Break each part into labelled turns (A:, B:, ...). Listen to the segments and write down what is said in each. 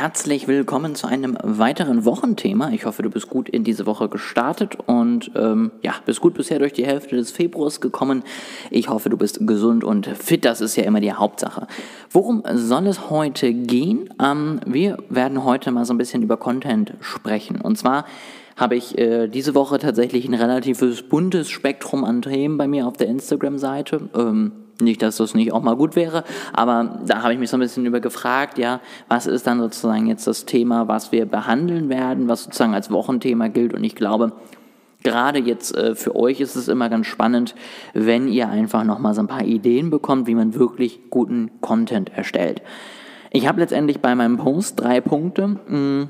A: Herzlich willkommen zu einem weiteren Wochenthema. Ich hoffe, du bist gut in diese Woche gestartet und ähm, ja, bist gut bisher durch die Hälfte des Februars gekommen. Ich hoffe, du bist gesund und fit. Das ist ja immer die Hauptsache. Worum soll es heute gehen? Ähm, wir werden heute mal so ein bisschen über Content sprechen. Und zwar habe ich äh, diese Woche tatsächlich ein relatives buntes Spektrum an Themen bei mir auf der Instagram-Seite. Ähm, nicht, dass das nicht auch mal gut wäre, aber da habe ich mich so ein bisschen über gefragt, ja, was ist dann sozusagen jetzt das Thema, was wir behandeln werden, was sozusagen als Wochenthema gilt. Und ich glaube, gerade jetzt äh, für euch ist es immer ganz spannend, wenn ihr einfach nochmal so ein paar Ideen bekommt, wie man wirklich guten Content erstellt. Ich habe letztendlich bei meinem Post drei Punkte. Mh, hm,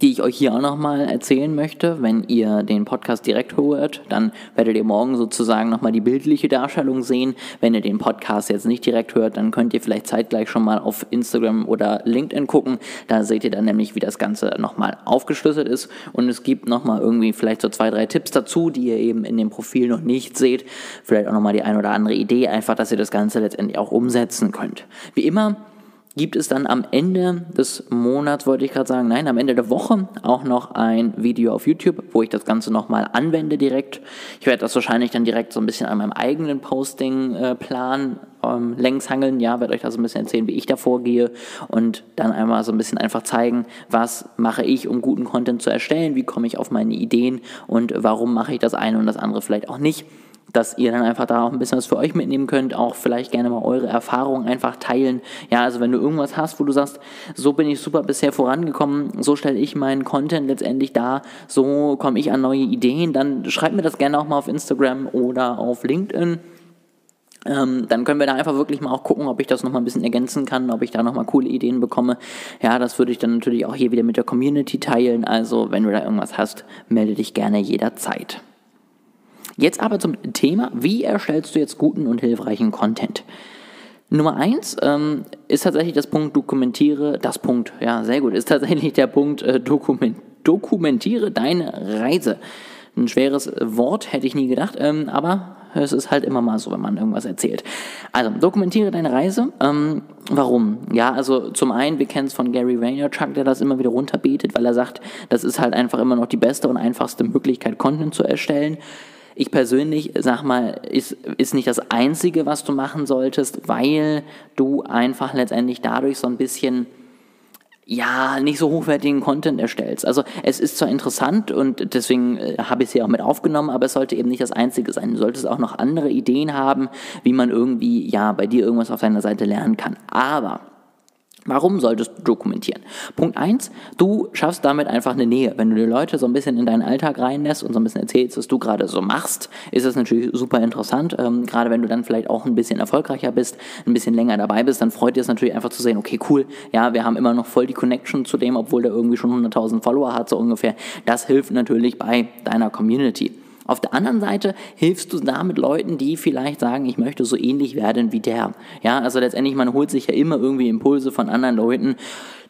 A: die ich euch hier auch nochmal erzählen möchte. Wenn ihr den Podcast direkt hört, dann werdet ihr morgen sozusagen nochmal die bildliche Darstellung sehen. Wenn ihr den Podcast jetzt nicht direkt hört, dann könnt ihr vielleicht zeitgleich schon mal auf Instagram oder LinkedIn gucken. Da seht ihr dann nämlich, wie das Ganze nochmal aufgeschlüsselt ist. Und es gibt nochmal irgendwie vielleicht so zwei, drei Tipps dazu, die ihr eben in dem Profil noch nicht seht. Vielleicht auch nochmal die ein oder andere Idee, einfach, dass ihr das Ganze letztendlich auch umsetzen könnt. Wie immer, gibt es dann am Ende des Monats, wollte ich gerade sagen, nein, am Ende der Woche auch noch ein Video auf YouTube, wo ich das Ganze nochmal anwende direkt. Ich werde das wahrscheinlich dann direkt so ein bisschen an meinem eigenen Posting-Plan ähm, längs hangeln, ja, werde euch da so ein bisschen erzählen, wie ich da vorgehe und dann einmal so ein bisschen einfach zeigen, was mache ich, um guten Content zu erstellen, wie komme ich auf meine Ideen und warum mache ich das eine und das andere vielleicht auch nicht dass ihr dann einfach da auch ein bisschen was für euch mitnehmen könnt, auch vielleicht gerne mal eure Erfahrungen einfach teilen. Ja, also wenn du irgendwas hast, wo du sagst, so bin ich super bisher vorangekommen, so stelle ich meinen Content letztendlich dar, so komme ich an neue Ideen, dann schreibt mir das gerne auch mal auf Instagram oder auf LinkedIn. Ähm, dann können wir da einfach wirklich mal auch gucken, ob ich das nochmal ein bisschen ergänzen kann, ob ich da nochmal coole Ideen bekomme. Ja, das würde ich dann natürlich auch hier wieder mit der Community teilen. Also, wenn du da irgendwas hast, melde dich gerne jederzeit. Jetzt aber zum Thema, wie erstellst du jetzt guten und hilfreichen Content? Nummer eins ähm, ist tatsächlich das Punkt dokumentiere, das Punkt, ja, sehr gut, ist tatsächlich der Punkt äh, dokument, dokumentiere deine Reise. Ein schweres Wort, hätte ich nie gedacht, ähm, aber es ist halt immer mal so, wenn man irgendwas erzählt. Also, dokumentiere deine Reise. Ähm, warum? Ja, also zum einen, wir kennen es von Gary Vaynerchuk, der das immer wieder runterbetet, weil er sagt, das ist halt einfach immer noch die beste und einfachste Möglichkeit, Content zu erstellen. Ich persönlich sag mal, ist, ist nicht das Einzige, was du machen solltest, weil du einfach letztendlich dadurch so ein bisschen ja, nicht so hochwertigen Content erstellst. Also es ist zwar interessant und deswegen äh, habe ich es hier auch mit aufgenommen, aber es sollte eben nicht das Einzige sein. Du solltest auch noch andere Ideen haben, wie man irgendwie, ja, bei dir irgendwas auf deiner Seite lernen kann. Aber Warum solltest du dokumentieren? Punkt eins: du schaffst damit einfach eine Nähe. Wenn du die Leute so ein bisschen in deinen Alltag reinlässt und so ein bisschen erzählst, was du gerade so machst, ist das natürlich super interessant. Ähm, gerade wenn du dann vielleicht auch ein bisschen erfolgreicher bist, ein bisschen länger dabei bist, dann freut dir es natürlich einfach zu sehen, okay, cool, ja, wir haben immer noch voll die Connection zu dem, obwohl der irgendwie schon 100.000 Follower hat, so ungefähr. Das hilft natürlich bei deiner Community. Auf der anderen Seite hilfst du damit Leuten, die vielleicht sagen, ich möchte so ähnlich werden wie der. Ja, also letztendlich, man holt sich ja immer irgendwie Impulse von anderen Leuten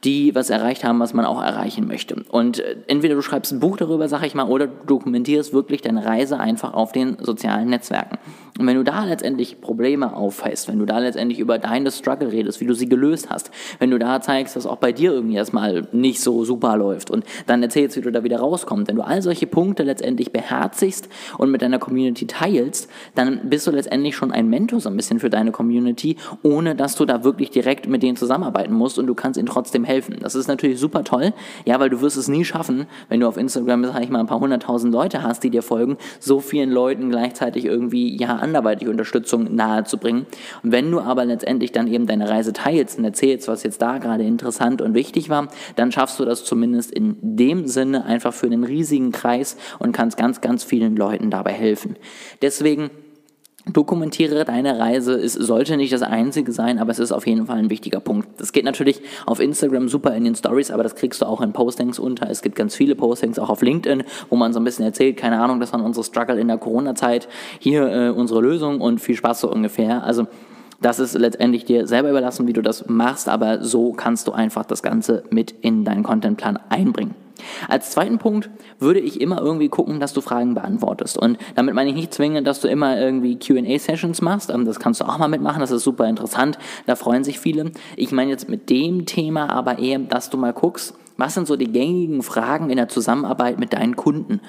A: die was erreicht haben, was man auch erreichen möchte. Und äh, entweder du schreibst ein Buch darüber, sag ich mal, oder du dokumentierst wirklich deine Reise einfach auf den sozialen Netzwerken. Und wenn du da letztendlich Probleme aufweist, wenn du da letztendlich über deine Struggle redest, wie du sie gelöst hast, wenn du da zeigst, dass auch bei dir irgendwie erstmal nicht so super läuft und dann erzählst, wie du da wieder rauskommst, wenn du all solche Punkte letztendlich beherzigst und mit deiner Community teilst, dann bist du letztendlich schon ein Mentor so ein bisschen für deine Community, ohne dass du da wirklich direkt mit denen zusammenarbeiten musst und du kannst ihnen trotzdem helfen helfen. Das ist natürlich super toll, ja, weil du wirst es nie schaffen, wenn du auf Instagram, sag ich mal, ein paar hunderttausend Leute hast, die dir folgen, so vielen Leuten gleichzeitig irgendwie, ja, anderweitig Unterstützung nahezubringen. Und wenn du aber letztendlich dann eben deine Reise teilst und erzählst, was jetzt da gerade interessant und wichtig war, dann schaffst du das zumindest in dem Sinne einfach für einen riesigen Kreis und kannst ganz, ganz vielen Leuten dabei helfen. Deswegen Dokumentiere deine Reise. Es sollte nicht das einzige sein, aber es ist auf jeden Fall ein wichtiger Punkt. Das geht natürlich auf Instagram super in den Stories, aber das kriegst du auch in Postings unter. Es gibt ganz viele Postings auch auf LinkedIn, wo man so ein bisschen erzählt, keine Ahnung, das waren unsere Struggle in der Corona-Zeit, hier äh, unsere Lösung und viel Spaß so ungefähr. Also Das ist letztendlich dir selber überlassen, wie du das machst, aber so kannst du einfach das Ganze mit in deinen Contentplan einbringen. Als zweiten Punkt würde ich immer irgendwie gucken, dass du Fragen beantwortest. Und damit meine ich nicht zwingend, dass du immer irgendwie QA-Sessions machst. Ähm, das kannst du auch mal mitmachen, das ist super interessant. Da freuen sich viele. Ich meine jetzt mit dem Thema aber eher, dass du mal guckst, was sind so die gängigen Fragen in der Zusammenarbeit mit deinen Kunden?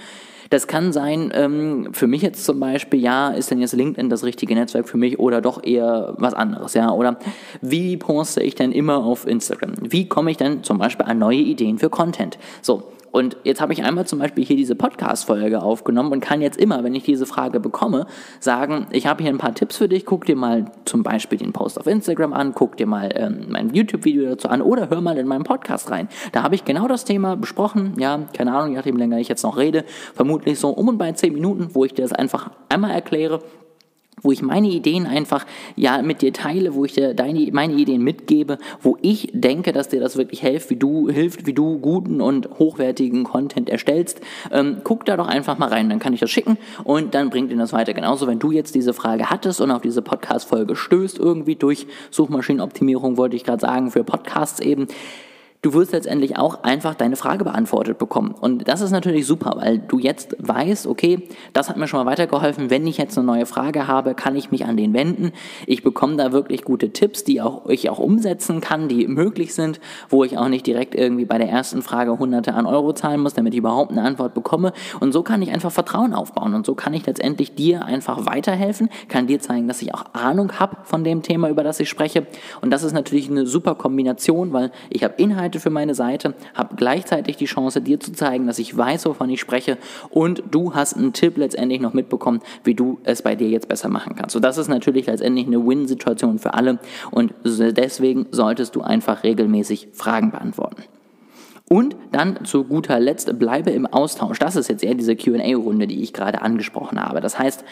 A: Das kann sein, ähm, für mich jetzt zum Beispiel, ja, ist denn jetzt LinkedIn das richtige Netzwerk für mich oder doch eher was anderes, ja? Oder wie poste ich denn immer auf Instagram? Wie komme ich denn zum Beispiel an neue Ideen für Content? So, und jetzt habe ich einmal zum Beispiel hier diese Podcast-Folge aufgenommen und kann jetzt immer, wenn ich diese Frage bekomme, sagen, ich habe hier ein paar Tipps für dich, guck dir mal zum Beispiel den Post auf Instagram an, guck dir mal ähm, mein YouTube-Video dazu an oder hör mal in meinen Podcast rein. Da habe ich genau das Thema besprochen, ja, keine Ahnung, je nachdem, länger ich jetzt noch rede, vermutlich so um und bei zehn Minuten, wo ich dir das einfach einmal erkläre wo ich meine Ideen einfach ja mit dir teile, wo ich dir deine, meine Ideen mitgebe, wo ich denke, dass dir das wirklich hilft, wie du hilft, wie du guten und hochwertigen Content erstellst. Ähm, guck da doch einfach mal rein, dann kann ich das schicken und dann bringt dir das weiter. Genauso, wenn du jetzt diese Frage hattest und auf diese Podcast-Folge stößt, irgendwie durch Suchmaschinenoptimierung, wollte ich gerade sagen, für Podcasts eben, du wirst letztendlich auch einfach deine Frage beantwortet bekommen. Und das ist natürlich super, weil du jetzt weißt, okay, das hat mir schon mal weitergeholfen. Wenn ich jetzt eine neue Frage habe, kann ich mich an den wenden. Ich bekomme da wirklich gute Tipps, die auch, ich auch umsetzen kann, die möglich sind, wo ich auch nicht direkt irgendwie bei der ersten Frage hunderte an Euro zahlen muss, damit ich überhaupt eine Antwort bekomme. Und so kann ich einfach Vertrauen aufbauen. Und so kann ich letztendlich dir einfach weiterhelfen, kann dir zeigen, dass ich auch Ahnung habe von dem Thema, über das ich spreche. Und das ist natürlich eine super Kombination, weil ich habe Inhalt Inhalte für meine Seite, habe gleichzeitig die Chance, dir zu zeigen, dass ich weiß, wovon ich spreche und du hast einen Tipp letztendlich noch mitbekommen, wie du es bei dir jetzt besser machen kannst. So, das ist natürlich letztendlich eine Win-Situation für alle und deswegen solltest du einfach regelmäßig Fragen beantworten. Und dann zu guter Letzt bleibe im Austausch. Das ist jetzt eher diese QA-Runde, die ich gerade angesprochen habe. Das heißt,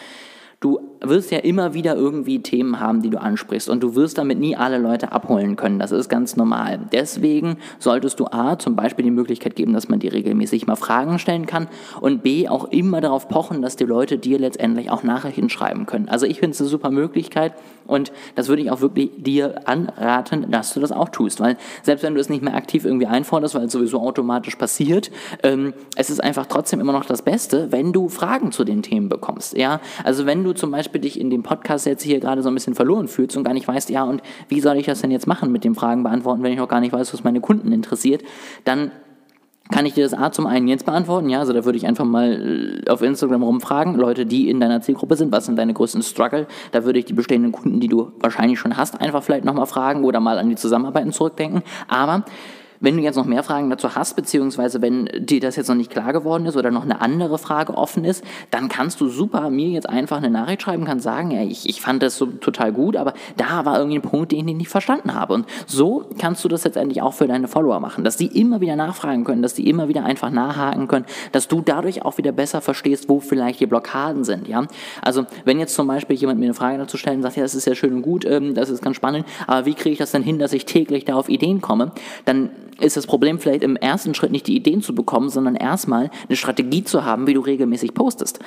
A: du wirst ja immer wieder irgendwie Themen haben, die du ansprichst und du wirst damit nie alle Leute abholen können. Das ist ganz normal. Deswegen solltest du A, zum Beispiel die Möglichkeit geben, dass man dir regelmäßig mal Fragen stellen kann und B, auch immer darauf pochen, dass die Leute dir letztendlich auch Nachrichten schreiben können. Also ich finde es eine super Möglichkeit und das würde ich auch wirklich dir anraten, dass du das auch tust, weil selbst wenn du es nicht mehr aktiv irgendwie einforderst, weil es sowieso automatisch passiert, ähm, es ist einfach trotzdem immer noch das Beste, wenn du Fragen zu den Themen bekommst. Ja, also wenn du zum Beispiel Beispiel dich in dem Podcast jetzt hier gerade so ein bisschen verloren fühlst und gar nicht weißt, ja, und wie soll ich das denn jetzt machen mit den Fragen beantworten, wenn ich noch gar nicht weiß, was meine Kunden interessiert, dann kann ich dir das A zum einen jetzt beantworten? Ja, also da würde ich einfach mal äh, auf Instagram rumfragen, Leute, die in deiner Zielgruppe sind, was sind deine größten Struggle? Da würde ich die bestehenden Kunden, die du wahrscheinlich schon hast, einfach vielleicht nochmal fragen oder mal an die Zusammenarbeiten zurückdenken. Aber wenn du jetzt noch mehr Fragen dazu hast, beziehungsweise wenn dir das jetzt noch nicht klar geworden ist oder noch eine andere Frage offen ist, dann kannst du super mir jetzt einfach eine Nachricht schreiben, kannst sagen, ja, ich, ich fand das so total gut, aber da war irgendwie ein Punkt, den ich nicht verstanden habe. Und so kannst du das letztendlich auch für deine Follower machen, dass die immer wieder nachfragen können, dass die immer wieder einfach nachhaken können, dass du dadurch auch wieder besser verstehst, wo vielleicht die Blockaden sind, ja. Also, wenn jetzt zum Beispiel jemand mir eine Frage dazu stellt und sagt, ja, das ist ja schön und gut, ähm, das ist ganz spannend, aber wie kriege ich das denn hin, dass ich täglich da auf Ideen komme, dann ist das Problem vielleicht im ersten Schritt nicht die Ideen zu bekommen, sondern erstmal eine Strategie zu haben, wie du regelmäßig postest.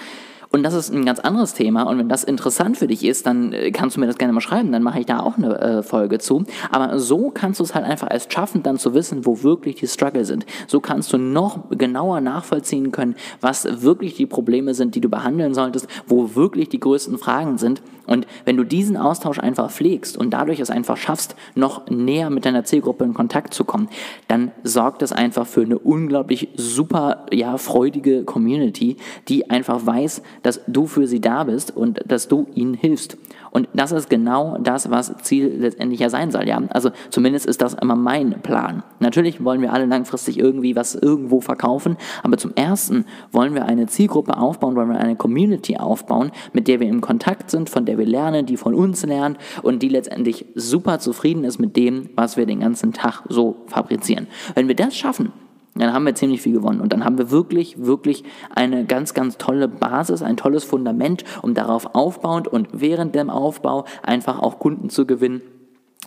A: Und das ist ein ganz anderes Thema. Und wenn das interessant für dich ist, dann äh, kannst du mir das gerne mal schreiben. Dann mache ich da auch eine äh, Folge zu. Aber so kannst du es halt einfach erst schaffen, dann zu wissen, wo wirklich die Struggle sind. So kannst du noch genauer nachvollziehen können, was wirklich die Probleme sind, die du behandeln solltest, wo wirklich die größten Fragen sind. Und wenn du diesen Austausch einfach pflegst und dadurch es einfach schaffst, noch näher mit deiner Zielgruppe in Kontakt zu kommen, dann sorgt das einfach für eine unglaublich super, ja, freudige Community, die einfach weiß, dass du für sie da bist und dass du ihnen hilfst. Und das ist genau das, was Ziel letztendlich ja sein soll, ja. Also zumindest ist das immer mein Plan. Natürlich wollen wir alle langfristig irgendwie was irgendwo verkaufen, aber zum ersten wollen wir eine Zielgruppe aufbauen, wollen wir eine Community aufbauen, mit der wir im Kontakt sind, von der wir lernen, die von uns lernt und die letztendlich super zufrieden ist mit dem, was wir den ganzen Tag so fabrizieren. Wenn wir das schaffen, dann haben wir ziemlich viel gewonnen. Und dann haben wir wirklich, wirklich eine ganz, ganz tolle Basis, ein tolles Fundament, um darauf aufbauend und während dem Aufbau einfach auch Kunden zu gewinnen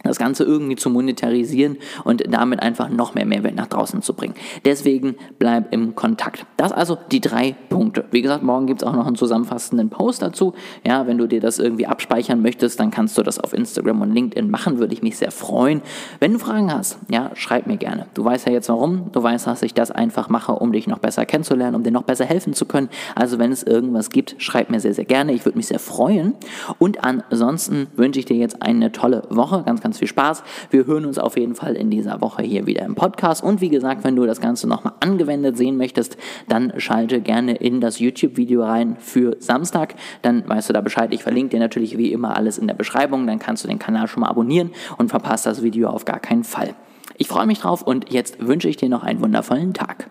A: das Ganze irgendwie zu monetarisieren und damit einfach noch mehr Mehrwert nach draußen zu bringen. Deswegen bleib im Kontakt. Das also die drei Punkte. Wie gesagt, morgen gibt es auch noch einen zusammenfassenden Post dazu. Ja, wenn du dir das irgendwie abspeichern möchtest, dann kannst du das auf Instagram und LinkedIn machen, würde ich mich sehr freuen. Wenn du Fragen hast, ja, schreib mir gerne. Du weißt ja jetzt warum. Du weißt, dass ich das einfach mache, um dich noch besser kennenzulernen, um dir noch besser helfen zu können. Also wenn es irgendwas gibt, schreib mir sehr, sehr gerne. Ich würde mich sehr freuen. Und ansonsten wünsche ich dir jetzt eine tolle Woche. Ganz, ganz viel Spaß. Wir hören uns auf jeden Fall in dieser Woche hier wieder im Podcast. Und wie gesagt, wenn du das Ganze nochmal angewendet sehen möchtest, dann schalte gerne in das YouTube-Video rein für Samstag. Dann weißt du da Bescheid. Ich verlinke dir natürlich wie immer alles in der Beschreibung. Dann kannst du den Kanal schon mal abonnieren und verpasst das Video auf gar keinen Fall. Ich freue mich drauf und jetzt wünsche ich dir noch einen wundervollen Tag.